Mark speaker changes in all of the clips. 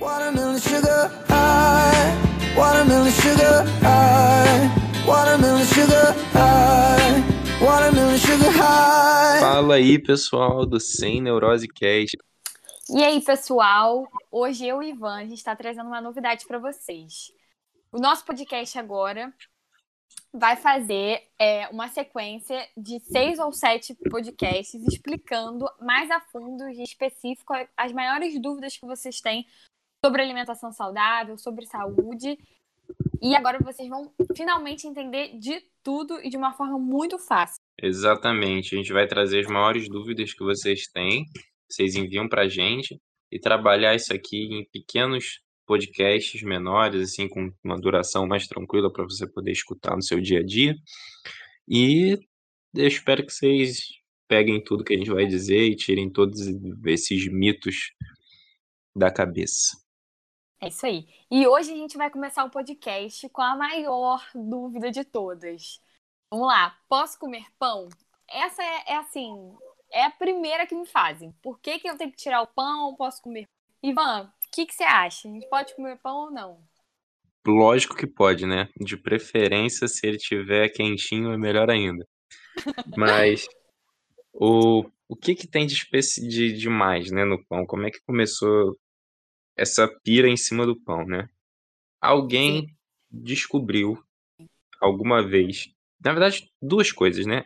Speaker 1: Watermelon sugar high, watermelon sugar high, watermelon sugar high, watermelon sugar high.
Speaker 2: Fala aí, pessoal do Sem Neurose Cast.
Speaker 3: E aí, pessoal? Hoje eu e o Ivan, a gente está trazendo uma novidade para vocês. O nosso podcast agora vai fazer é, uma sequência de seis ou sete podcasts explicando mais a fundo e específico as maiores dúvidas que vocês têm sobre alimentação saudável, sobre saúde. E agora vocês vão finalmente entender de tudo e de uma forma muito fácil.
Speaker 2: Exatamente. A gente vai trazer as maiores dúvidas que vocês têm, vocês enviam pra gente e trabalhar isso aqui em pequenos podcasts menores, assim, com uma duração mais tranquila para você poder escutar no seu dia a dia. E eu espero que vocês peguem tudo que a gente vai dizer e tirem todos esses mitos da cabeça.
Speaker 3: É isso aí. E hoje a gente vai começar o podcast com a maior dúvida de todas. Vamos lá. Posso comer pão? Essa é, é assim, é a primeira que me fazem. Por que, que eu tenho que tirar o pão? Posso comer? Ivan, o que, que você acha? A gente pode comer pão ou não?
Speaker 2: Lógico que pode, né? De preferência, se ele tiver quentinho, é melhor ainda. Mas o, o que que tem de, especi... de demais, né, no pão? Como é que começou essa pira em cima do pão, né? Alguém Sim. descobriu alguma vez, na verdade, duas coisas, né?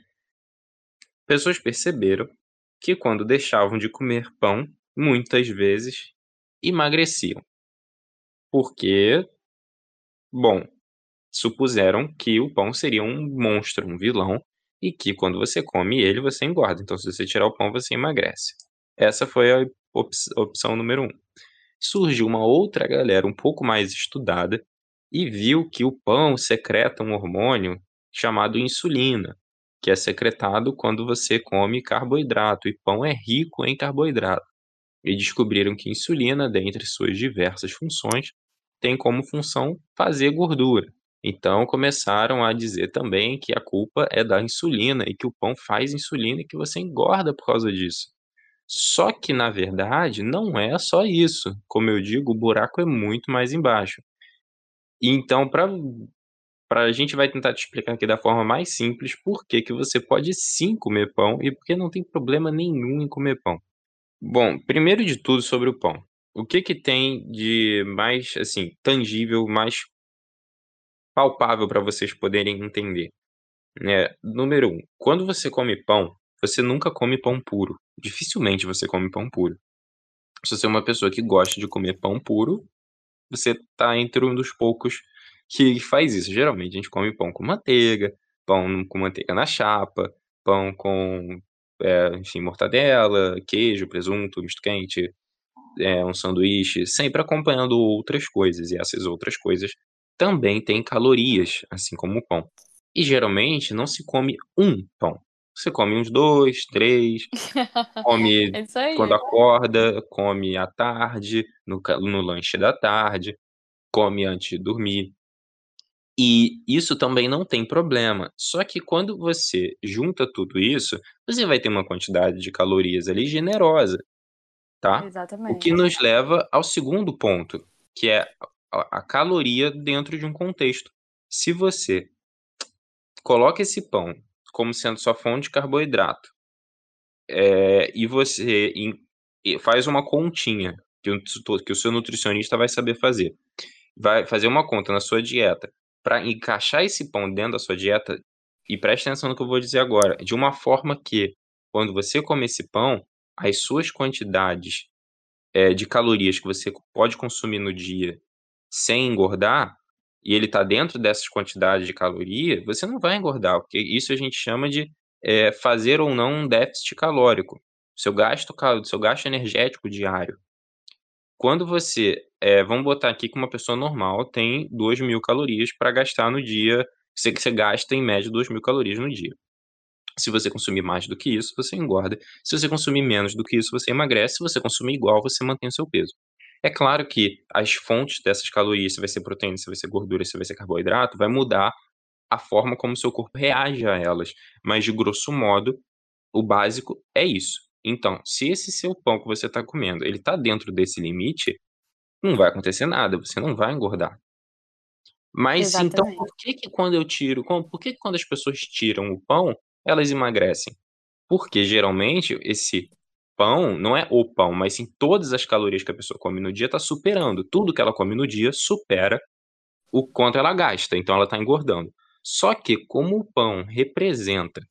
Speaker 2: Pessoas perceberam que quando deixavam de comer pão, muitas vezes emagreciam. Porque, bom, supuseram que o pão seria um monstro, um vilão, e que quando você come ele, você engorda. Então, se você tirar o pão, você emagrece. Essa foi a opção número um surgiu uma outra galera um pouco mais estudada e viu que o pão secreta um hormônio chamado insulina, que é secretado quando você come carboidrato, e pão é rico em carboidrato. E descobriram que insulina, dentre suas diversas funções, tem como função fazer gordura. Então começaram a dizer também que a culpa é da insulina e que o pão faz insulina e que você engorda por causa disso. Só que, na verdade, não é só isso. Como eu digo, o buraco é muito mais embaixo. Então, para a gente vai tentar te explicar aqui da forma mais simples por que, que você pode sim comer pão e por que não tem problema nenhum em comer pão. Bom, primeiro de tudo sobre o pão. O que que tem de mais, assim, tangível, mais palpável para vocês poderem entender? É, número um, quando você come pão, você nunca come pão puro. Dificilmente você come pão puro. Se você é uma pessoa que gosta de comer pão puro, você tá entre um dos poucos que faz isso. Geralmente a gente come pão com manteiga, pão com manteiga na chapa, pão com, é, enfim, mortadela, queijo, presunto, misto quente, é, um sanduíche, sempre acompanhando outras coisas. E essas outras coisas também têm calorias, assim como o pão. E geralmente não se come um pão. Você come uns dois, três, come
Speaker 3: é
Speaker 2: quando acorda, come à tarde, no, no lanche da tarde, come antes de dormir. E isso também não tem problema. Só que quando você junta tudo isso, você vai ter uma quantidade de calorias ali generosa, tá? O que nos leva ao segundo ponto, que é a caloria dentro de um contexto. Se você coloca esse pão como sendo sua fonte de carboidrato. É, e você em, faz uma continha que o, que o seu nutricionista vai saber fazer. Vai fazer uma conta na sua dieta para encaixar esse pão dentro da sua dieta. E preste atenção no que eu vou dizer agora. De uma forma que, quando você come esse pão, as suas quantidades é, de calorias que você pode consumir no dia sem engordar e ele está dentro dessas quantidades de caloria, você não vai engordar, porque isso a gente chama de é, fazer ou não um déficit calórico, seu gasto, seu gasto energético diário. Quando você, é, vamos botar aqui que uma pessoa normal tem 2 mil calorias para gastar no dia, você, você gasta em média 2 mil calorias no dia. Se você consumir mais do que isso, você engorda. Se você consumir menos do que isso, você emagrece. Se você consumir igual, você mantém o seu peso. É claro que as fontes dessas calorias, se vai ser proteína, se vai ser gordura, se vai ser carboidrato, vai mudar a forma como o seu corpo reage a elas. Mas, de grosso modo, o básico é isso. Então, se esse seu pão que você está comendo, ele está dentro desse limite, não vai acontecer nada, você não vai engordar. Mas então
Speaker 3: Exatamente.
Speaker 2: por que que quando eu tiro por que que quando as pessoas tiram o pão, elas emagrecem? Porque geralmente esse pão, não é o pão, mas sim todas as calorias que a pessoa come no dia tá superando, tudo que ela come no dia supera o quanto ela gasta, então ela tá engordando. Só que como o pão representa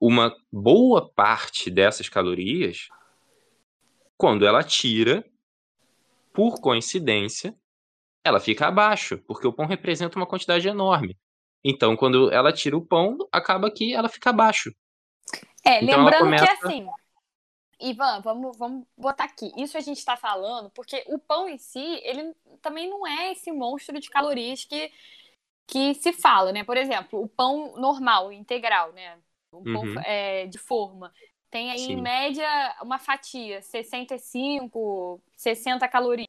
Speaker 2: uma boa parte dessas calorias, quando ela tira, por coincidência, ela fica abaixo, porque o pão representa uma quantidade enorme. Então quando ela tira o pão, acaba que ela fica abaixo.
Speaker 3: É,
Speaker 2: Então
Speaker 3: lembrando
Speaker 2: começa
Speaker 3: que assim, Ivan, vamos, vamos botar aqui. Isso a gente está falando porque o pão em si, ele também não é esse monstro de calorias que, que se fala, né? Por exemplo, o pão normal, integral, né? O pão
Speaker 2: Uhum.
Speaker 3: é, de forma. Tem aí, em
Speaker 2: Sim.
Speaker 3: média, uma fatia, 65, 60 calorias.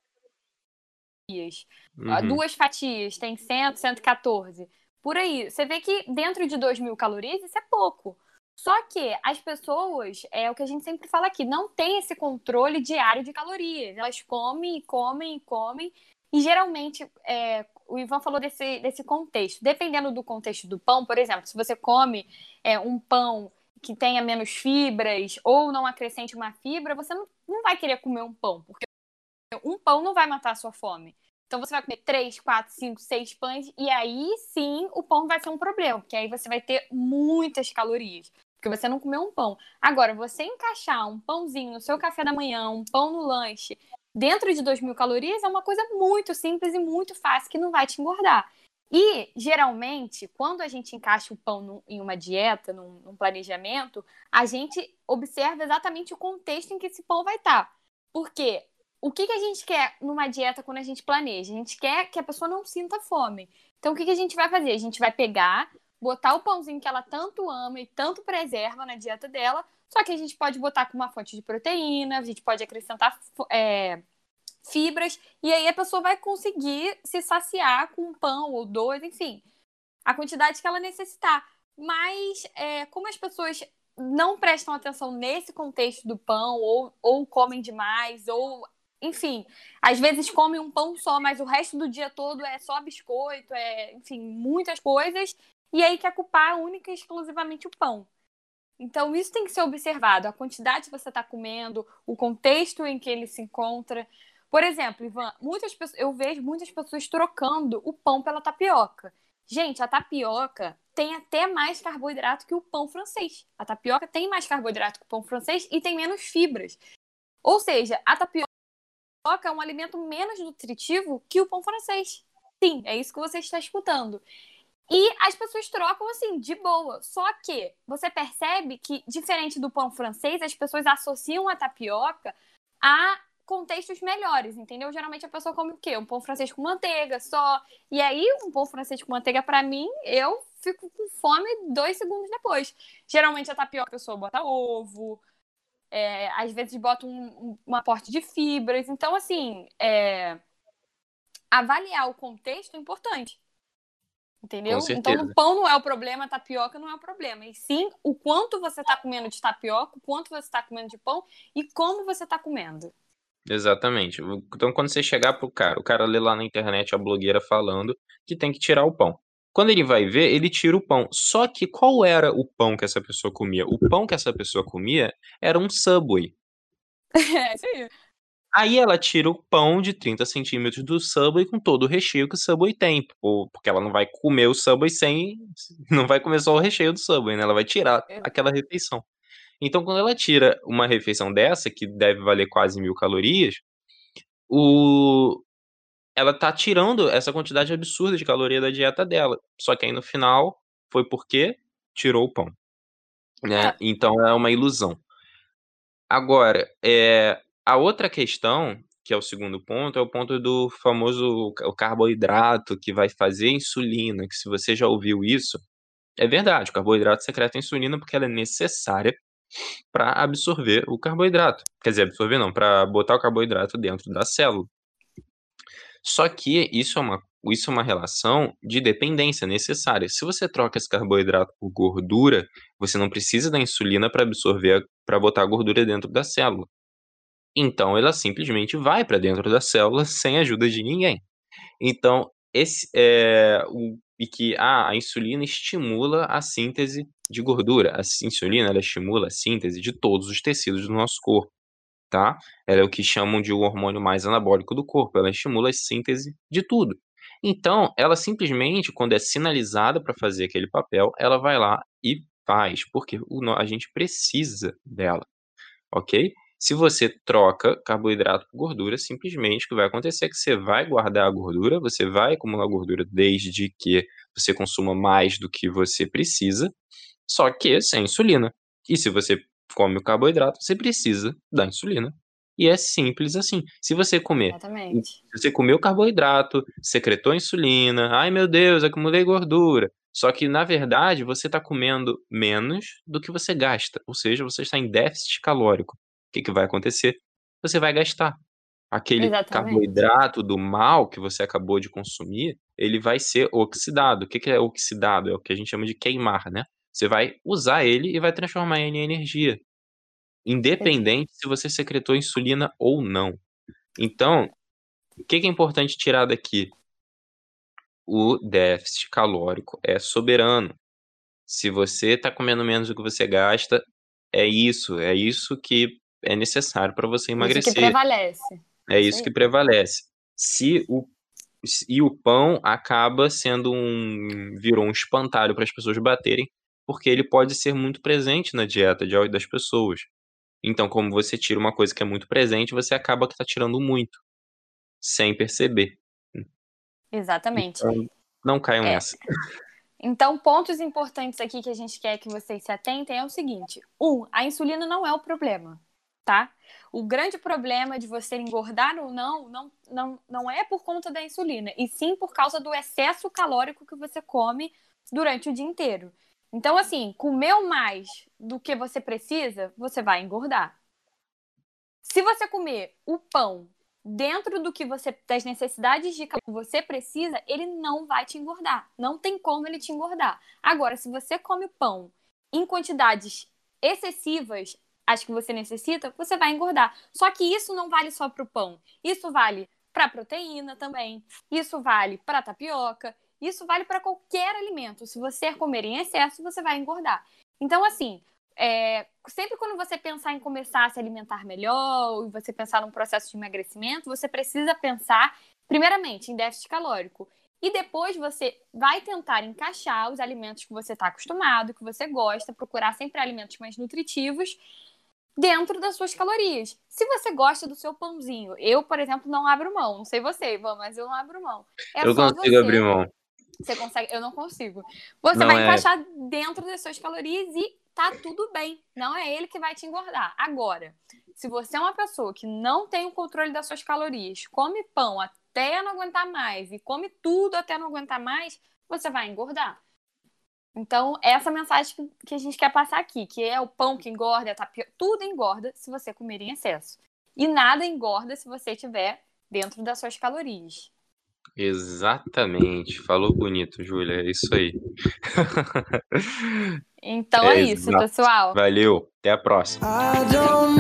Speaker 3: Ah,
Speaker 2: Uhum.
Speaker 3: Duas fatias, tem 100, 114. Por aí. Você vê que dentro de 2 mil calorias, isso é pouco. Só que as pessoas, é o que a gente sempre fala aqui, não tem esse controle diário de calorias. Elas comem, comem, comem. E geralmente, é, o Ivan falou desse, desse contexto. Dependendo do contexto do pão, por exemplo, se você come é, um pão que tenha menos fibras ou não acrescente uma fibra, você não, não vai querer comer um pão, porque um pão não vai matar a sua fome. Então você vai comer três, quatro, cinco, seis pães e aí sim o pão vai ser um problema, porque aí você vai ter muitas calorias, porque você não comeu um pão. Agora, você encaixar um pãozinho no seu café da manhã, um pão no lanche, dentro de 2 mil calorias é uma coisa muito simples e muito fácil que não vai te engordar. E, geralmente, quando a gente encaixa o pão em uma dieta, num, num planejamento, a gente observa exatamente o contexto em que esse pão vai estar. Porque o que, que a gente quer numa dieta quando a gente planeja? A gente quer que a pessoa não sinta fome. Então, o que, que a gente vai fazer? A gente vai pegar, botar o pãozinho que ela tanto ama e tanto preserva na dieta dela, só que a gente pode botar com uma fonte de proteína, a gente pode acrescentar é, fibras, e aí a pessoa vai conseguir se saciar com um pão ou dois, enfim, a quantidade que ela necessitar. Mas, é, como as pessoas não prestam atenção nesse contexto do pão, ou, ou comem demais, ou enfim, às vezes comem um pão só, mas o resto do dia todo é só biscoito, é, enfim, muitas coisas, e aí quer culpar única e exclusivamente o pão. Então, isso tem que ser observado, a quantidade que você está comendo, o contexto em que ele se encontra. Por exemplo, Ivan, muitas pessoas, eu vejo muitas pessoas trocando o pão pela tapioca. Gente, a tapioca tem até mais carboidrato que o pão francês. A tapioca tem mais carboidrato que o pão francês e tem menos fibras. Ou seja, a tapioca é um alimento menos nutritivo que o pão francês. Sim, é isso que você está escutando. E as pessoas trocam assim, de boa. Só que você percebe que, diferente do pão francês, as pessoas associam a tapioca a contextos melhores, entendeu? Geralmente a pessoa come o quê? Um pão francês com manteiga só. E aí, um pão francês com manteiga, pra mim, eu fico com fome dois segundos depois. Geralmente a tapioca a pessoa bota ovo, é, às vezes bota um, um aporte de fibras. Então, assim, é, avaliar o contexto é importante. Entendeu? Então, o pão não é o problema, a tapioca não é o problema. E sim o quanto você está comendo de tapioca, o quanto você está comendo de pão e como você está comendo.
Speaker 2: Exatamente. Então, quando você chegar pro cara, o cara lê lá na internet a blogueira falando que tem que tirar o pão. Quando ele vai ver, ele tira o pão. Só que qual era o pão que essa pessoa comia? O pão que essa pessoa comia era um Subway.
Speaker 3: É, isso aí.
Speaker 2: Aí ela tira o pão de 30 centímetros do Subway com todo o recheio que o Subway tem. Porque ela não vai comer o Subway sem. Não vai comer só o recheio do Subway, né? Ela vai tirar aquela refeição. Então, quando ela tira uma refeição dessa, que deve valer quase mil calorias, o... ela tá tirando essa quantidade absurda de caloria da dieta dela. Só que aí no final foi porque tirou o pão. Né?
Speaker 3: É.
Speaker 2: Então é uma ilusão. Agora, é, a outra questão, que é o segundo ponto, é o ponto do famoso o carboidrato que vai fazer insulina, que se você já ouviu isso, é verdade, o carboidrato secreta insulina porque ela é necessária para absorver o carboidrato. Quer dizer, absorver não, para botar o carboidrato dentro da célula. Só que isso é uma isso é uma relação de dependência necessária. Se você troca esse carboidrato por gordura, você não precisa da insulina para absorver, para botar a gordura dentro da célula. Então ela simplesmente vai para dentro da célula sem ajuda de ninguém. Então, esse é o e que ah, a insulina estimula a síntese de gordura. A insulina ela estimula a síntese de todos os tecidos do nosso corpo, tá? Ela é o que chamam de o hormônio mais anabólico do corpo. Ela estimula a síntese de tudo. Então, ela simplesmente, quando é sinalizada para fazer aquele papel, ela vai lá e faz, porque a gente precisa dela, ok? Se você troca carboidrato por gordura, simplesmente o que vai acontecer é que você vai guardar a gordura, você vai acumular gordura desde que você consuma mais do que você precisa, só que sem insulina. E se você come o carboidrato, você precisa da insulina. E é simples assim. Se você comer,
Speaker 3: Exatamente.
Speaker 2: se você comeu carboidrato, secretou insulina, ai meu Deus, acumulei gordura. Só que na verdade você está comendo menos do que você gasta, ou seja, você está em déficit calórico que, que vai acontecer? Você vai gastar. Aquele
Speaker 3: Exatamente.
Speaker 2: carboidrato do mal que você acabou de consumir, ele vai ser oxidado. O que, que é oxidado? É o que a gente chama de queimar, né? Você vai usar ele e vai transformar ele em energia. Independente se você secretou insulina ou não. Então, o que, que é importante tirar daqui? O déficit calórico é soberano. Se você está comendo menos do que você gasta, é isso. É isso que é necessário para você emagrecer.
Speaker 3: Isso que prevalece.
Speaker 2: É isso que prevalece. Se o e o pão acaba sendo um virou um espantalho para as pessoas baterem, porque ele pode ser muito presente na dieta de, das pessoas. Então, como você tira uma coisa que é muito presente, você acaba que está tirando muito, sem perceber.
Speaker 3: Exatamente.
Speaker 2: Então, não caiam
Speaker 3: É.
Speaker 2: nessa.
Speaker 3: Então, pontos importantes aqui que a gente quer que vocês se atentem é o seguinte: um, a insulina não é o problema, tá? O grande problema de você engordar ou não, não, não, não é por conta da insulina, e sim por causa do excesso calórico que você come durante o dia inteiro. Então, assim, comeu mais do que você precisa, você vai engordar. Se você comer o pão dentro do que você das necessidades de que você precisa, ele não vai te engordar. Não tem como ele te engordar. Agora, se você come pão em quantidades excessivas, as que você necessita, você vai engordar. Só que isso não vale só para o pão. Isso vale para proteína também. Isso vale para tapioca. Isso vale para qualquer alimento. Se você comer em excesso, você vai engordar. Então, assim, é, sempre quando você pensar em começar a se alimentar melhor, ou você pensar num processo de emagrecimento, você precisa pensar, primeiramente, em déficit calórico. E depois você vai tentar encaixar os alimentos que você está acostumado, que você gosta, procurar sempre alimentos mais nutritivos dentro das suas calorias. Se você gosta do seu pãozinho, eu, por exemplo, não abro mão. Não sei você, Ivan, mas eu não abro mão. É
Speaker 2: eu consigo
Speaker 3: você-
Speaker 2: abrir mão.
Speaker 3: você consegue, eu não consigo. Você
Speaker 2: Não,
Speaker 3: vai
Speaker 2: é-
Speaker 3: encaixar dentro das suas calorias e tá tudo bem. Não é ele que vai te engordar. Agora, se você é uma pessoa que não tem o controle das suas calorias, come pão até não aguentar mais e come tudo até não aguentar mais, você vai engordar. Então, essa é a mensagem que- a gente quer passar aqui, que é o pão que engorda, é a tapioca, tudo engorda se você comer em excesso. E nada engorda se você estiver dentro das suas calorias.
Speaker 2: Exatamente. Falou bonito, Júlia. É isso aí.
Speaker 3: Então é,
Speaker 2: É
Speaker 3: isso, pessoal.
Speaker 2: Valeu. Até a próxima.
Speaker 1: I don't